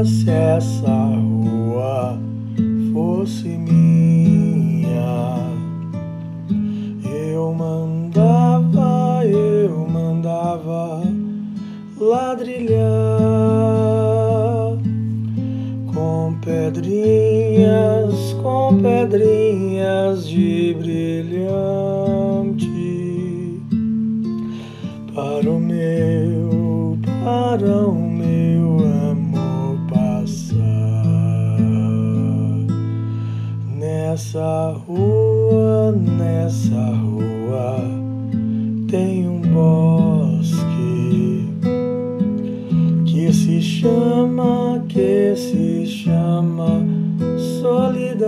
essa rua fosse minha, eu mandava, eu mandava ladrilhar com pedrinhas, com pedrinhas de brilhante. Para o meu, nessa rua, nessa rua tem um bosque que se chama, que se chama solidão.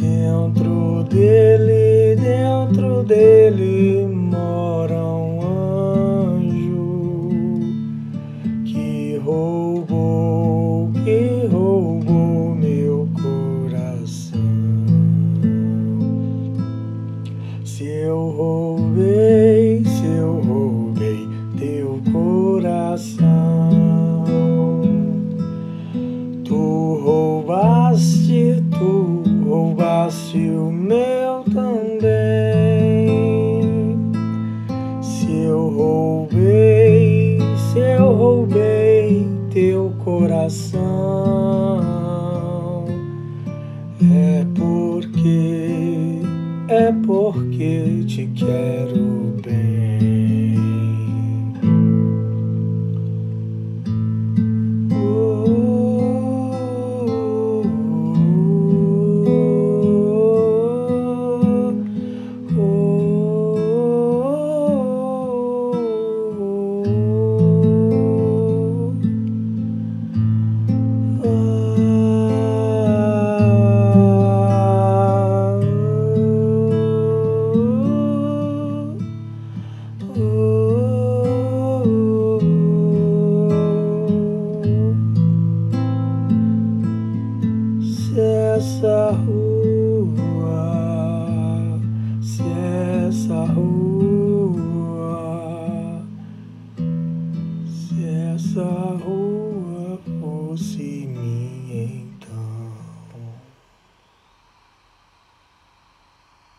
Dentro dele, dentro dele mora um anjo que roubou, roubaste, tu roubaste o meu também. Se eu roubei, se eu roubei teu coração, é porque, é porque te quero bem. Essa